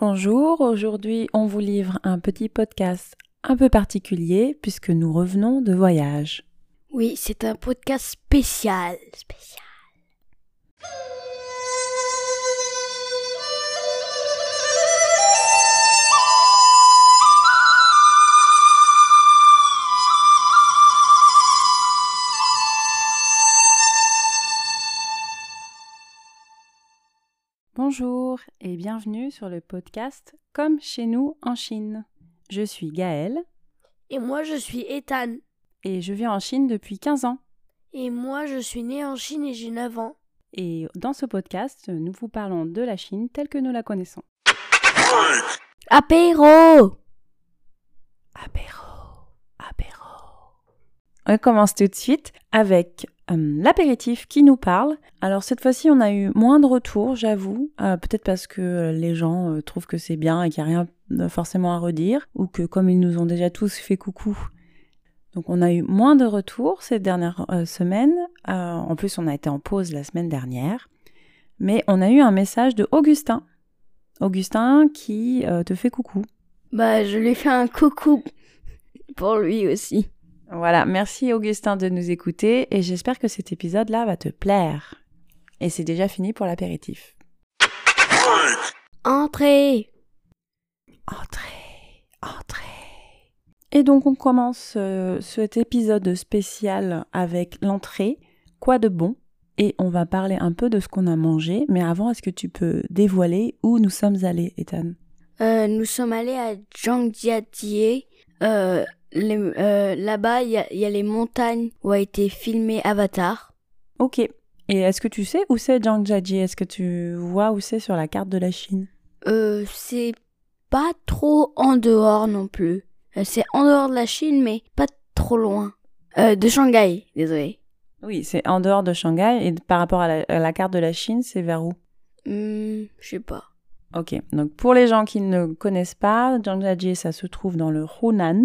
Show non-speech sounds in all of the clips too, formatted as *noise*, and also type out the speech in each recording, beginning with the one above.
Bonjour, aujourd'hui on vous livre un petit podcast un peu particulier puisque nous revenons de voyage. Oui, c'est un podcast spécial. Spécial. Bonjour et bienvenue sur le podcast Comme chez nous en Chine. Je suis Gaëlle Et moi, je suis Ethan. et je vis en Chine depuis 15 ans. Et moi, je suis né en Chine et j'ai 9 ans. Et dans ce podcast, nous vous parlons de la Chine telle que nous la connaissons. Apéro Apéro, apéro. On commence tout de suite avec euh, l'apéritif qui nous parle. Alors cette fois-ci, on a eu moins de retours, j'avoue. Euh, Peut-être parce que euh, les gens trouvent que c'est bien et qu'il n'y a rien forcément à redire, ou que comme ils nous ont déjà tous fait coucou. Donc on a eu moins de retours ces dernières semaines. En plus, on a été en pause la semaine dernière. Mais on a eu un message de Augustin. Augustin qui te fait coucou. Bah, je lui fais un coucou pour lui aussi. Voilà, merci Augustin de nous écouter et j'espère que cet épisode-là va te plaire. Et c'est déjà fini pour l'apéritif. Entrez Entrez, entrez. Et donc on commence euh, cet épisode spécial avec l'entrée, quoi de bon? Et on va parler un peu de ce qu'on a mangé, mais avant, est-ce que tu peux dévoiler où nous sommes allés, Ethan? Euh, Nous sommes allés à Zhangjiajie. Euh, euh, Là-bas, il y, a- il y a les montagnes où a été filmé Avatar. Ok. Et est-ce que tu sais où c'est Zhangjiajie Est-ce que tu vois où c'est sur la carte de la Chine? Euh, c'est pas trop en dehors non plus. Euh, c'est en dehors de la Chine, mais pas trop loin. Euh, de Shanghai, désolé. Oui, c'est en dehors de Shanghai et par rapport à la, à la carte de la Chine, c'est vers où? Hmm, je sais pas. Ok, donc pour les gens qui ne connaissent pas, Zhangjiajie, ça se trouve dans le Hunan,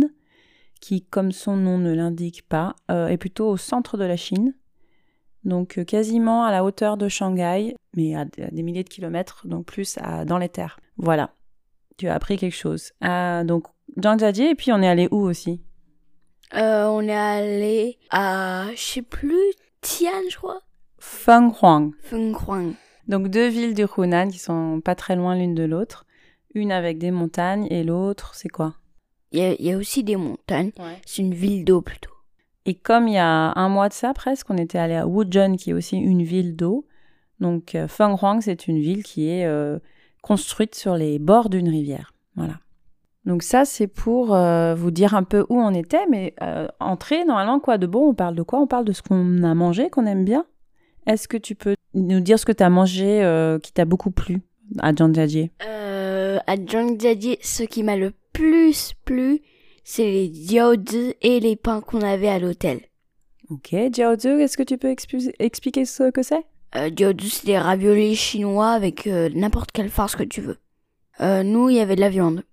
qui, comme son nom ne l'indique pas, euh, est plutôt au centre de la Chine. Donc euh, quasiment à la hauteur de Shanghai, mais à, des milliers de kilomètres, donc plus à- dans les terres. Voilà, tu as appris quelque chose. Ah, donc Zhangjiajie, et puis on est allé où aussi? Euh, on est allé à, je sais plus, Tian, je crois. Fenghuang. Fenghuang. Donc deux villes du Hunan qui sont pas très loin l'une de l'autre. Une avec des montagnes et l'autre, c'est quoi? Il y, a- il y a aussi des montagnes. C'est une ville d'eau plutôt. Et comme il y a un mois de ça presque, on était allé à Wuzhen, qui est aussi une ville d'eau. Donc euh, Fenghuang, c'est une ville qui est euh, construite sur les bords d'une rivière. Voilà. Donc ça, c'est pour euh, vous dire un peu où on était, mais euh, entrée, normalement, quoi de bon? On parle de quoi? On parle de ce qu'on a mangé, qu'on aime bien? Est-ce que tu peux nous dire ce que tu as mangé euh, qui t'a beaucoup plu à Zhangjiajie Euh, à Zhangjiajie, ce qui m'a le plus plu, c'est les jiaozi et les pains qu'on avait à l'hôtel. Ok, Jiaozi, est-ce que tu peux expliquer ce que c'est? Euh, c'est des raviolis chinois avec euh, n'importe quelle farce que tu veux. Euh, nous, il y avait de la viande.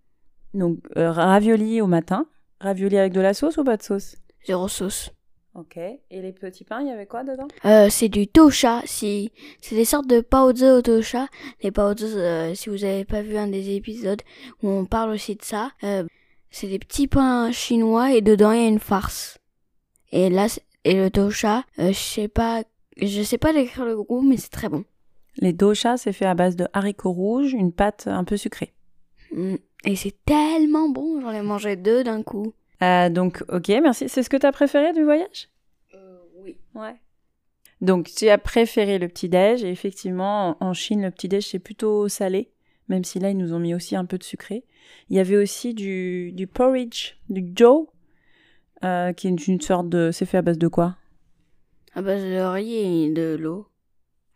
Donc, euh, ravioli au matin. Ravioli avec de la sauce ou pas de sauce? Zéro sauce. Ok. Et les petits pains, il y avait quoi dedans? Euh, c'est du tosha. Si, c'est des sortes de paozi au tosha. Les paozi, euh, si vous avez pas vu un des épisodes où on parle aussi de ça, euh, c'est des petits pains chinois et dedans il y a une farce. Et là, et le tosha, euh, je sais pas, je sais pas décrire le goût, mais c'est très bon. Les doshas, c'est fait à base de haricots rouges, une pâte un peu sucrée. Mm. Et c'est tellement bon, j'en ai mangé deux d'un coup. Euh, donc, ok, merci. C'est ce que tu as préféré du voyage? Oui. Ouais. Donc, tu as préféré le petit-déj. Et effectivement, en en Chine, le petit-déj, c'est plutôt salé. Même si là, ils nous ont mis aussi un peu de sucré. Il y avait aussi du, du porridge, du joe, euh, qui est une sorte de... C'est fait à base de quoi? À base de riz et de l'eau.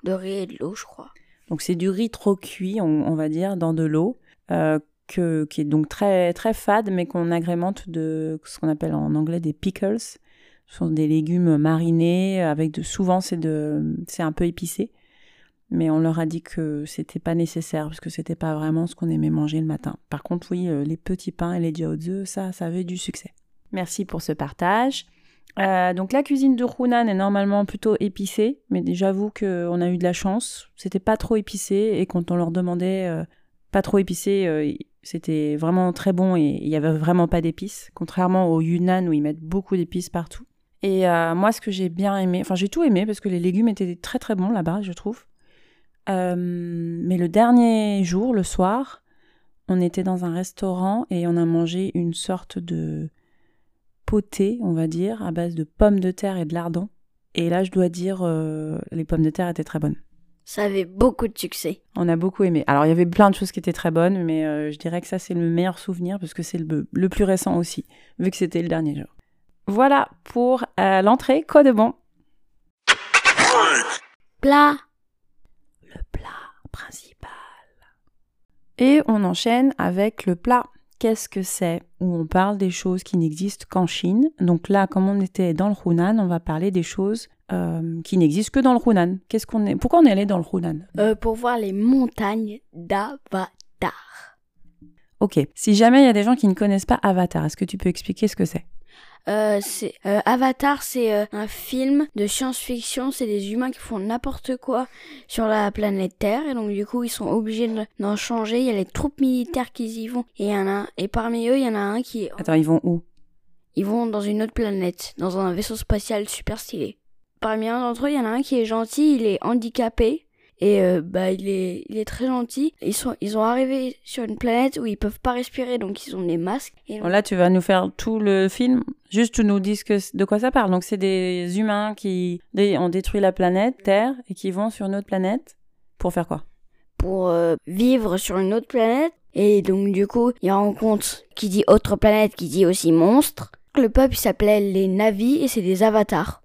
De riz et de l'eau, je crois. Donc c'est du riz trop cuit, on, on va dire, dans de l'eau, euh, que, qui est donc très, très fade, mais qu'on agrémente de ce qu'on appelle en anglais des pickles. Ce sont des légumes marinés, avec de, souvent c'est de, c'est un peu épicé. Mais on leur a dit que c'était pas nécessaire, parce que c'était pas vraiment ce qu'on aimait manger le matin. Par contre, oui, euh, les petits pains et les jiaozi, ça, ça avait du succès. Merci pour ce partage. Euh, donc la cuisine de Hunan est normalement plutôt épicée, mais j'avoue qu'on a eu de la chance. C'était pas trop épicé et quand on leur demandait euh, pas trop épicé. C'était vraiment très bon et il y avait vraiment pas d'épices, contrairement au Yunnan où ils mettent beaucoup d'épices partout. Et euh, moi, ce que j'ai bien aimé, enfin j'ai tout aimé parce que les légumes étaient très très bons là-bas, je trouve. Euh, mais le dernier jour, le soir, on était dans un restaurant et on a mangé une sorte de poté, on va dire, à base de pommes de terre et de lardons. Et là, je dois dire, euh, les pommes de terre étaient très bonnes. Ça avait beaucoup de succès. On a beaucoup aimé. Alors, il y avait plein de choses qui étaient très bonnes, mais euh, je dirais que ça, c'est le meilleur souvenir parce que c'est le, le plus récent aussi, vu que c'était le dernier jour. Voilà pour euh, l'entrée. Quoi de bon? Plat. Le plat principal. Et on enchaîne avec le plat. Qu'est-ce que c'est Où on parle des choses qui n'existent qu'en Chine. Donc là, comme on était dans le Hunan, on va parler des choses euh, qui n'existent que dans le Hunan. Qu'est-ce qu'on est Pourquoi on est allé dans le Hunan? Euh, pour voir les montagnes d'Avatar. Ok. Si jamais il y a des gens qui ne connaissent pas Avatar, est-ce que tu peux expliquer ce que c'est? Euh, c'est euh, Avatar, c'est euh, un film de science-fiction. C'est des humains qui font n'importe quoi sur la planète Terre et donc du coup ils sont obligés de- d'en changer. Il y a les troupes militaires qui y vont et y en a et parmi eux il y en a un qui Attends, ils vont où? Ils vont dans une autre planète, dans un vaisseau spatial super stylé. Parmi un d'entre eux, il y en a un qui est gentil, il est handicapé et euh, bah il est il est très gentil. Ils sont ils ont arrivé sur une planète où ils peuvent pas respirer donc ils ont des masques. Et Là, tu vas nous faire tout le film. Juste, tu nous dis que, de quoi ça parle. Donc, c'est des humains qui ont détruit la planète Terre et qui vont sur une autre planète pour faire quoi? Pour euh, vivre sur une autre planète. Et donc du coup, il rencontre qui dit autre planète, qui dit aussi monstre. Le peuple s'appelait les Navis et c'est des avatars.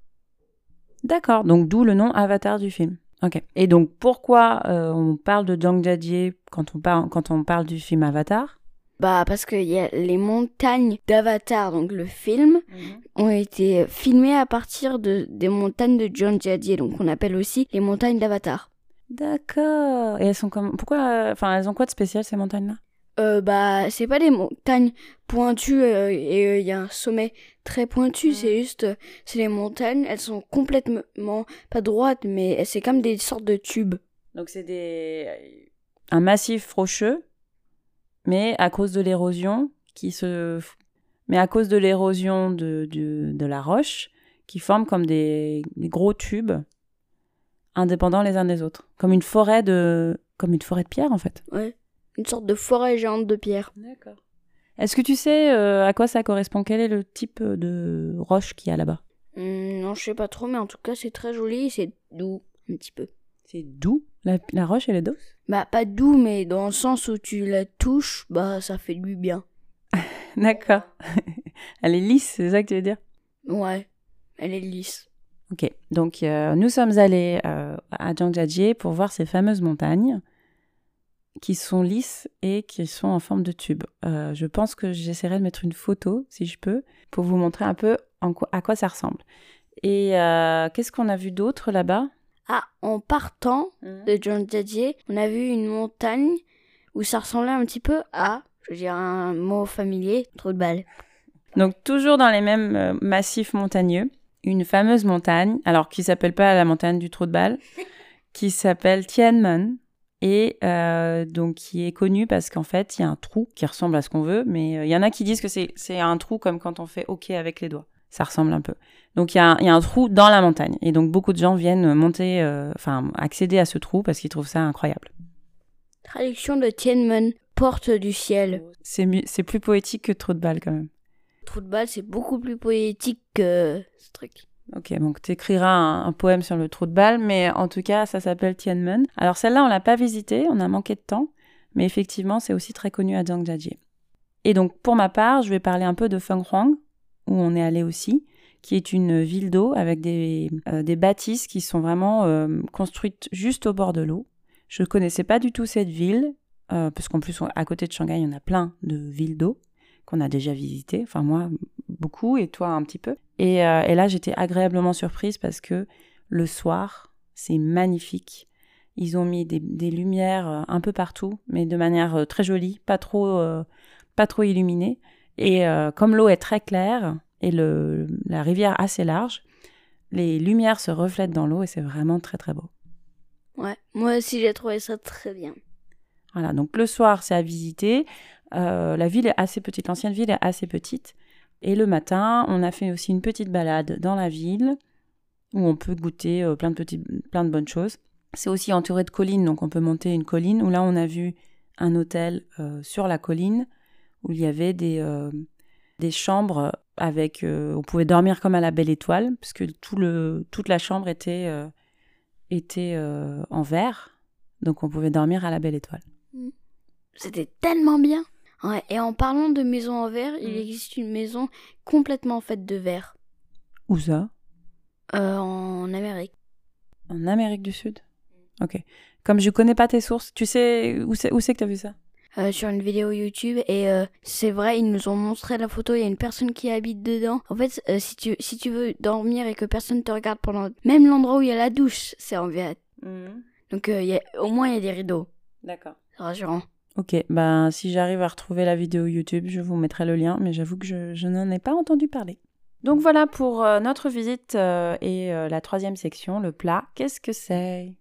D'accord, donc d'où le nom Avatar du film. Ok. Et donc pourquoi euh, on parle de Zhang Jiajie quand on parle quand on parle du film Avatar? Bah parce qu'il y a les montagnes d'Avatar, donc le film, ont été filmées à partir de, des montagnes de John Jadier, donc on appelle aussi les montagnes d'Avatar. D'accord. Et elles sont comme pourquoi Enfin, elles ont quoi de spécial ces montagnes-là? Euh, bah c'est pas des montagnes pointues euh, et euh, il y a un sommet très pointu, c'est juste euh, c'est les montagnes, elles sont complètement pas droites mais c'est comme des sortes de tubes. Donc c'est des un massif rocheux, mais à cause de l'érosion qui se, mais à cause de l'érosion de, de de la roche qui forment comme des, des gros tubes indépendants les uns des autres, comme une forêt de comme une forêt de pierre en fait. Ouais. Une sorte de forêt géante de pierre. D'accord. Est-ce que tu sais euh, à quoi ça correspond? Quel est le type de roche qu'il y a là-bas? Hum, non, je sais pas trop, mais en tout cas, c'est très joli c'est doux, un petit peu. C'est doux? La, la roche, elle est douce? Bah, pas doux, mais dans le sens où tu la touches, bah, ça fait du bien. *laughs* D'accord. *laughs* elle est lisse, c'est ça que tu veux dire? Ouais, elle est lisse. Ok, donc euh, nous sommes allés euh, à Zhangjiajie pour voir ces fameuses montagnes qui sont lisses et qui sont en forme de tube. Euh, je pense que j'essaierai de mettre une photo, si je peux, pour vous montrer un peu en quoi- à quoi ça ressemble. Et euh, qu'est-ce qu'on a vu d'autre là-bas? Ah, en partant de John Jadier, on a vu une montagne où ça ressemblait un petit peu à, je veux dire un mot familier, trop de balles. Donc toujours dans les mêmes euh, massifs montagneux, une fameuse montagne, alors qui s'appelle pas la montagne du trou de balle, *laughs* qui s'appelle Tianmen et euh, donc qui est connue parce qu'en fait il y a un trou qui ressemble à ce qu'on veut, mais euh, il y en a qui disent que c'est un trou comme quand on fait OK avec les doigts. Ça ressemble un peu. Donc il y, a y a un trou dans la montagne et donc beaucoup de gens viennent monter, euh, enfin accéder à ce trou parce qu'ils trouvent ça incroyable. Traduction de Tianmen, porte du ciel. C'est plus poétique que trou de balle quand même. Trou de balle, c'est beaucoup plus poétique que ce truc. Ok, donc tu écriras un, poème sur le trou de balle, mais en tout cas, ça s'appelle Tianmen. Alors celle-là, on l'a pas visitée, on a manqué de temps, mais effectivement, c'est aussi très connu à Zhangjiajie. Et donc, pour ma part, je vais parler un peu de Fenghuang, où on est allé aussi, qui est une ville d'eau avec des, euh, des bâtisses qui sont vraiment euh, construites juste au bord de l'eau. Je ne connaissais pas du tout cette ville, euh, parce qu'en plus, à côté de Shanghai, il y en a plein de villes d'eau qu'on a déjà visitées. Enfin, moi, beaucoup, et toi, un petit peu. Et, euh, et là, j'étais agréablement surprise parce que le soir, c'est magnifique. Ils ont mis des, des lumières euh, un peu partout, mais de manière euh, très jolie, pas trop, euh, pas trop illuminée. Et euh, comme l'eau est très claire et le, la rivière assez large, les lumières se reflètent dans l'eau et c'est vraiment très très beau. Ouais, moi aussi j'ai trouvé ça très bien. Voilà, donc le soir, c'est à visiter. Euh, la ville est assez petite, l'ancienne ville est assez petite. Et le matin, on a fait aussi une petite balade dans la ville où on peut goûter euh, plein, de plein de bonnes choses. C'est aussi entouré de collines, donc on peut monter une colline où là, on a vu un hôtel euh, sur la colline où il y avait des, des chambres avec. on pouvait dormir comme à la belle étoile, puisque tout le, toute la chambre était, était en verre. Donc on pouvait dormir à la belle étoile. Mm. C'était tellement bien. Ouais, et en parlant de maison en verre, il mm. existe une maison complètement faite de verre. Où ça? Euh, En Amérique. En Amérique du Sud? Ok. Comme je connais pas tes sources, tu sais où c'est, où c'est que tu as vu ça? Euh, sur une vidéo YouTube et euh, c'est vrai ils nous ont montré la photo il y a une personne qui habite dedans en fait si tu si tu veux dormir et que personne te regarde pendant même l'endroit où il y a la douche c'est en verre mm. donc y a, au moins il y a des rideaux d'accord rassurant Ok, ben si j'arrive à retrouver la vidéo YouTube, je vous mettrai le lien, mais j'avoue que je, n'en ai pas entendu parler. Donc voilà pour euh, notre visite euh, et euh, la troisième section, le plat. Qu'est-ce que c'est?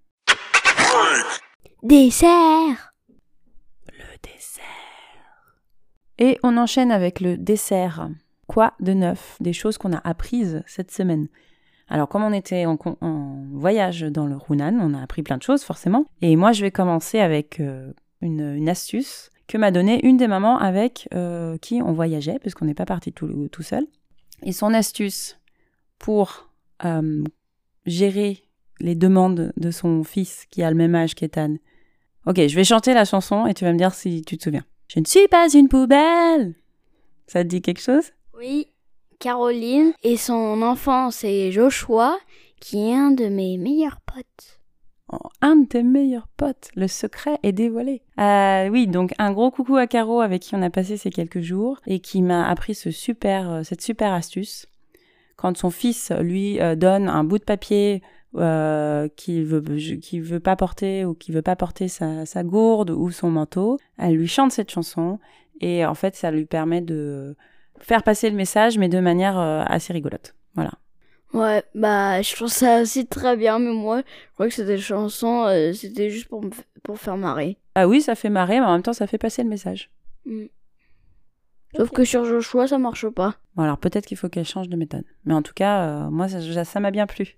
Dessert Le dessert. Et on enchaîne avec le dessert. Quoi de neuf? Des choses qu'on a apprises cette semaine. Alors, comme on était en, en, voyage dans le Hunan, on a appris plein de choses forcément. Et moi, je vais commencer avec une, astuce que m'a donnée une des mamans avec euh, qui on voyageait, puisqu'on n'est pas parti tout, tout seul. Et son astuce pour euh, gérer les demandes de son fils qui a le même âge qu'Ethan. Ok, je vais chanter la chanson et tu vas me dire si tu te souviens. Je ne suis pas une poubelle. Ça te dit quelque chose? Oui. Caroline et son enfant c'est Joshua qui est un de mes meilleurs potes un de tes meilleurs potes. Le secret est dévoilé. Euh, oui, donc un gros coucou à Caro avec qui on a passé ces quelques jours et qui m'a appris ce super, euh, cette super astuce. Quand son fils lui euh, donne un bout de papier euh, qu'il veut, veut pas porter ou qui veut pas porter sa, sa gourde ou son manteau, elle lui chante cette chanson et en fait ça lui permet de faire passer le message mais de manière assez rigolote. Voilà. Ouais, bah, je trouve ça aussi très bien, mais moi, je crois que c'était chanson, euh, c'était juste pour, pour faire marrer. Ah oui, ça fait marrer, mais en même temps, ça fait passer le message. Mm. Sauf que sur Joshua, ça marche pas. Bon, alors peut-être qu'il faut qu'elle change de méthode. Mais en tout cas, euh, moi, ça m'a bien plu.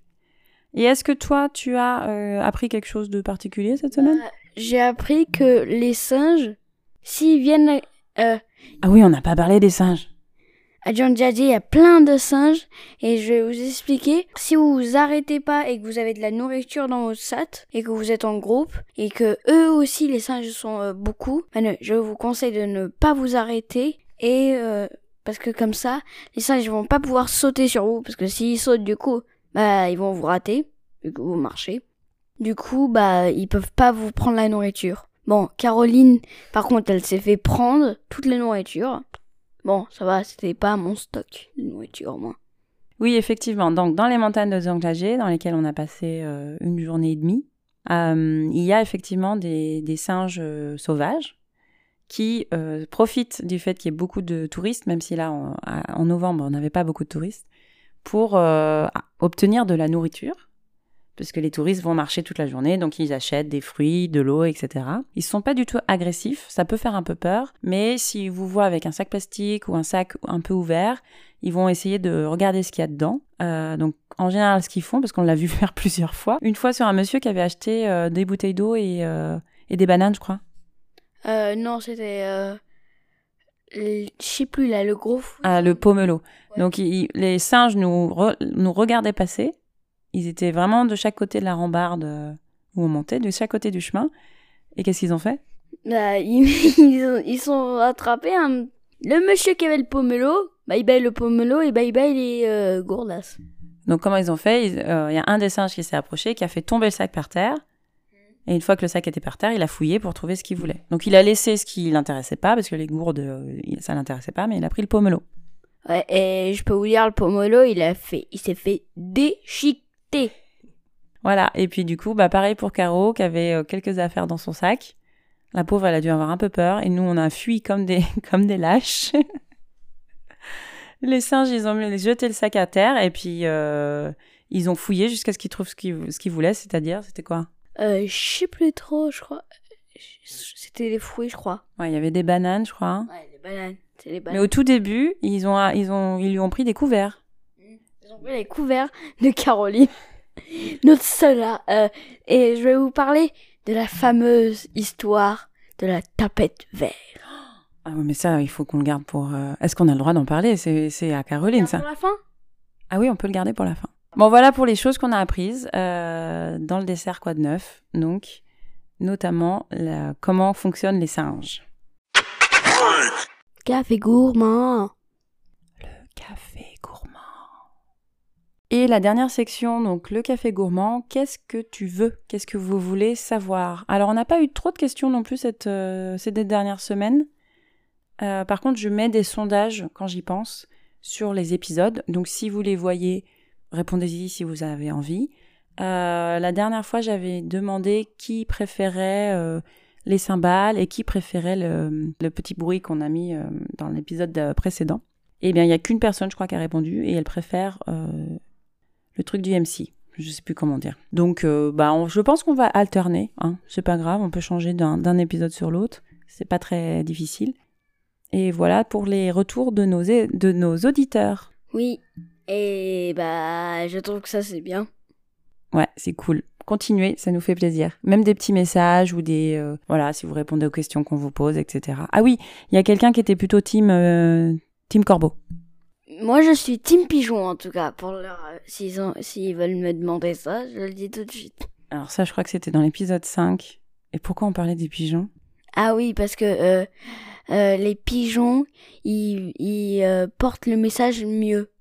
Et est-ce que toi, tu as euh, appris quelque chose de particulier cette semaine? J'ai appris que les singes, s'ils viennent... Ah oui, on n'a pas parlé des singes à Djadji, il y a plein de singes et je vais vous expliquer. Si vous vous arrêtez pas et que vous avez de la nourriture dans votre sac et que vous êtes en groupe et que eux aussi les singes sont euh, beaucoup, ben, je vous conseille de ne pas vous arrêter et euh, parce que comme ça, les singes vont pas pouvoir sauter sur vous parce que s'ils sautent du coup, bah ils vont vous rater vu que vous marchez. Du coup, bah ils peuvent pas vous prendre la nourriture. Bon, Caroline, par contre, elle s'est fait prendre toute la nourriture. Bon, ça va, c'était pas mon stock de nourriture, moi. Oui, effectivement. Donc, dans les montagnes de dans lesquelles on a passé euh, une journée et demie, euh, il y a effectivement des, singes euh, sauvages qui profitent du fait qu'il y ait beaucoup de touristes, même si là, en novembre, on n'avait pas beaucoup de touristes, pour obtenir de la nourriture parce que les touristes vont marcher toute la journée, donc ils achètent des fruits, de l'eau, etc. Ils sont pas du tout agressifs, ça peut faire un peu peur, mais s'ils vous voient avec un sac plastique ou un sac un peu ouvert, ils vont essayer de regarder ce qu'il y a dedans. Euh, donc en général, ce qu'ils font, parce qu'on l'a *laughs* vu faire plusieurs fois, une fois sur un monsieur qui avait acheté euh, des bouteilles d'eau et, euh, et, des bananes, je crois. non, c'était je sais plus là, le gros. Ah, le pomelo. Donc les singes nous, nous regardaient passer ils étaient vraiment de chaque côté de la rambarde euh, où on montait, de chaque côté du chemin. Et qu'est-ce qu'ils ont fait? Bah, *laughs* ils, ils, sont attrapés le monsieur qui avait le pomelo, bye bye le pomelo et bye bye les euh, gourdas. Donc comment ils ont fait? Euh, Il y a un des singes qui s'est approché, qui a fait tomber le sac par terre. Et une fois que le sac était par terre, il a fouillé pour trouver ce qu'il voulait. Donc il a laissé ce qui l'intéressait pas, parce que les gourdes, ça l'intéressait pas, mais il a pris le pomelo. Ouais, et je peux vous dire, le pomelo, il a fait, il s'est fait voilà, et puis du coup, bah pareil pour Caro, qui avait euh, quelques affaires dans son sac. La pauvre, elle a dû avoir un peu peur, et nous, on a fui comme des, *laughs* comme des lâches. les singes, ils ont jeté le sac à terre, et puis euh, ils ont fouillé jusqu'à ce qu'ils trouvent ce qu'ils, ce qu'ils voulaient, c'est-à-dire, c'était quoi? Euh, Je sais plus trop, je crois. c'était des fruits, je crois. Ouais, il y avait des bananes, je crois. Ouais, les bananes. Mais au tout début, ils ont, ils ont, ils lui ont pris des couverts. Pris les couverts de Caroline. *laughs* Notre seule là. Euh, et je vais vous parler de la fameuse histoire de la tapette verte. Ah ouais, mais ça, il faut qu'on le garde pour. euh, Est-ce qu'on a le droit d'en parler? C'est c'est à Caroline, ça. Pour la fin? Ah oui, on peut le garder pour la fin. Bon, voilà pour les choses qu'on a apprises euh, dans le dessert quoi de neuf. Donc, notamment la- comment fonctionnent les singes. Café gourmand. Café gourmand. Et la dernière section, donc le café gourmand, qu'est-ce que tu veux? Qu'est-ce que vous voulez savoir? Alors, on n'a pas eu trop de questions non plus cette, euh, ces dernières semaines. Euh, par contre, je mets des sondages quand j'y pense sur les épisodes. Donc, si vous les voyez, répondez-y si vous avez envie. Euh, la dernière fois, j'avais demandé qui préférait les cymbales et qui préférait le, le petit bruit qu'on a mis dans l'épisode précédent. Eh bien, il n'y a qu'une personne, je crois, qui a répondu et elle préfère le truc du MC. Je sais plus comment dire. Donc, euh, bah, on- je pense qu'on va alterner. Hein. C'est pas grave, on peut changer d'un épisode sur l'autre. C'est pas très difficile. Et voilà pour les retours de nos, de nos auditeurs. Oui. Et bah, je trouve que ça c'est bien. Ouais, c'est cool. Continuez, ça nous fait plaisir. Même des petits messages ou des... euh, voilà, si vous répondez aux questions qu'on vous pose, etc. Ah oui, il y a quelqu'un qui était plutôt team, euh, team Corbeau. Moi, je suis Team Pigeon en tout cas. Pour leur, euh, s'ils ont, s'ils veulent me demander ça, je le dis tout de suite. Alors ça, je crois que c'était dans l'épisode 5. Et pourquoi on parlait des pigeons? Ah oui, parce que euh, euh, les pigeons, ils, ils euh, portent le message mieux.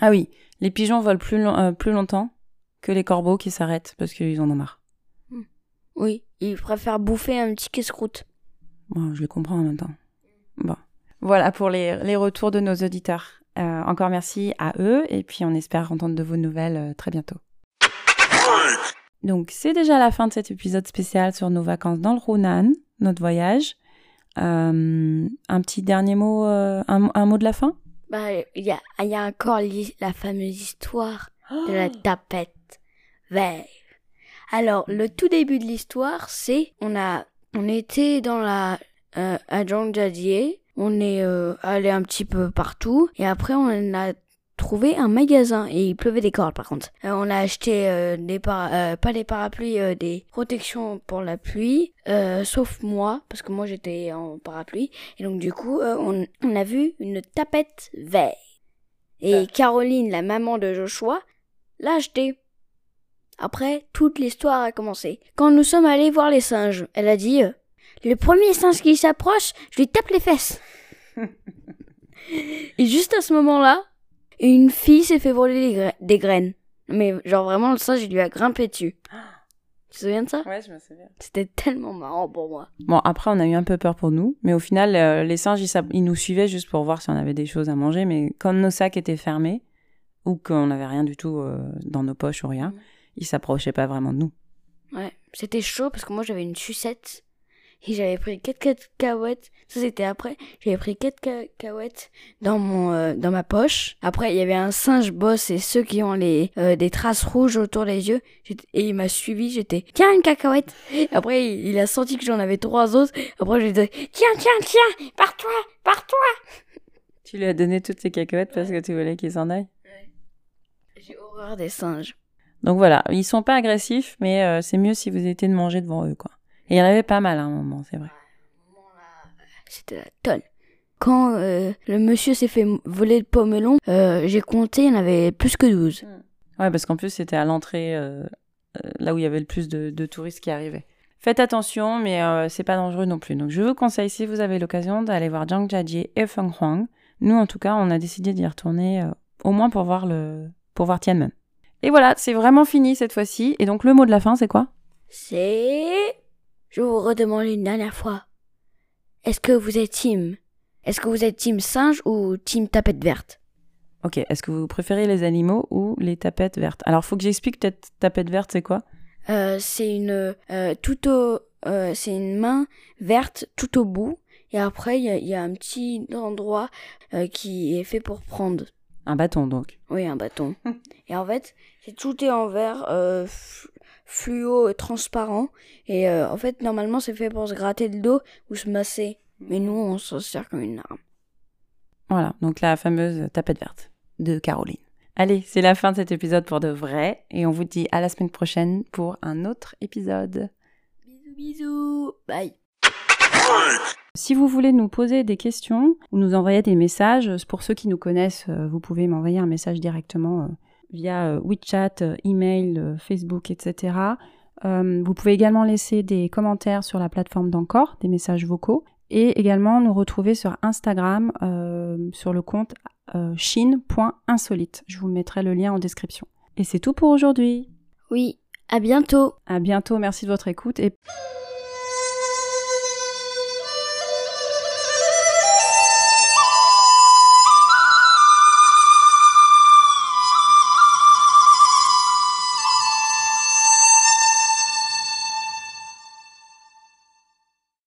Ah oui, les pigeons volent plus, long- plus longtemps que les corbeaux qui s'arrêtent parce qu'ils en ont marre. Oui, ils préfèrent bouffer un petit casse-croûte. Bon, je le comprends en même temps. Bon. Voilà pour les, les retours de nos auditeurs. Euh, encore merci à eux et puis on espère entendre de vos nouvelles euh, très bientôt. Donc c'est déjà la fin de cet épisode spécial sur nos vacances dans le Hunan, notre voyage. Euh, un petit dernier mot, euh, un, un mot de la fin? Bah, il y a, il y a encore la fameuse histoire de la tapette verte. Alors, le tout début de l'histoire, c'est on a on était dans la euh, à on est euh, allé un petit peu partout et après on a trouvé un magasin et il pleuvait des cordes par contre. Euh, on a acheté euh, des pas des parapluies, des protections pour la pluie, sauf moi parce que moi j'étais en parapluie et donc du coup on, on a vu une tapette verte. Et Caroline, la maman de Joshua, l'a acheté. Après, toute l'histoire a commencé. Quand nous sommes allés voir les singes, elle a dit Le premier singe qui s'approche, je lui tape les fesses. *laughs* Et juste à ce moment-là, une fille s'est fait voler des, gra- des graines. Mais genre vraiment, le singe, il lui a grimpé dessus. Tu te souviens de ça? Ouais, je me souviens. C'était tellement marrant pour moi. Bon, après, on a eu un peu peur pour nous, mais au final, euh, les singes, ils, nous suivaient juste pour voir si on avait des choses à manger, mais quand nos sacs étaient fermés, ou qu'on n'avait rien du tout euh, dans nos poches ou rien, Mhm. ils s'approchaient pas vraiment de nous. Ouais, c'était chaud parce que moi j'avais une sucette et j'avais pris quatre cacahuètes. Ça c'était après. J'avais pris quatre cacahuètes dans mon euh, dans ma poche. Après il y avait un singe boss et ceux qui ont les euh, des traces rouges autour des yeux. Et il m'a suivi. J'étais tiens une cacahuète. Après il, il a senti que j'en avais trois autres. Après j'ai dit tiens tiens tiens pars-toi pars-toi. Tu lui as donné toutes ces cacahuètes parce que tu voulais qu'ils s'en aillent? J'ai horreur des singes. Donc voilà, ils sont pas agressifs, mais euh, c'est mieux si vous évitez de manger devant eux, quoi. Et il y en avait pas mal à un moment, c'est vrai. C'était la tonne. Quand euh, le monsieur s'est fait voler le pommelon, euh, j'ai compté, il y en avait plus que 12. Ouais, parce qu'en plus, c'était à l'entrée, euh, euh, là où il y avait le plus de, de touristes qui arrivaient. Faites attention, mais euh, c'est pas dangereux non plus. Donc je vous conseille, si vous avez l'occasion, d'aller voir Zhangjiajie et Feng Huang. Nous, en tout cas, on a décidé d'y retourner, euh, au moins pour voir, le, pour voir Tianmen. Et voilà, c'est vraiment fini cette fois-ci. Et donc le mot de la fin, c'est quoi? C'est... Je vous redemande une dernière fois. Est-ce que vous êtes team? Est-ce que vous êtes team singe ou team tapette verte? Ok, est-ce que vous préférez les animaux ou les tapettes vertes? Alors, faut que j'explique peut-être tapette verte, c'est quoi? Euh, C'est une... Euh, tout au... euh, c'est une main verte tout au bout. Et après, il y, y a un petit endroit qui est fait pour prendre. Un bâton, donc. Oui, un bâton. *laughs* Et en fait, c'est tout est en vert, fluo transparent. Et en fait, normalement, c'est fait pour se gratter le dos ou se masser. Mais nous, on s'en sert comme une arme. Voilà, donc la fameuse tapette verte de Caroline. Allez, c'est la fin de cet épisode pour de vrai et on vous dit à la semaine prochaine pour un autre épisode. Bisous bisous, bye. Si vous voulez nous poser des questions ou nous envoyer des messages, pour ceux qui nous connaissent, euh, vous pouvez m'envoyer un message directement euh, via euh, WeChat, email, Facebook, etc. Vous pouvez également laisser des commentaires sur la plateforme d'Encore, des messages vocaux, et également nous retrouver sur Instagram sur le compte chine.insolite. Je vous mettrai le lien en description. Et c'est tout pour aujourd'hui. Oui, à bientôt. À bientôt, merci de votre écoute et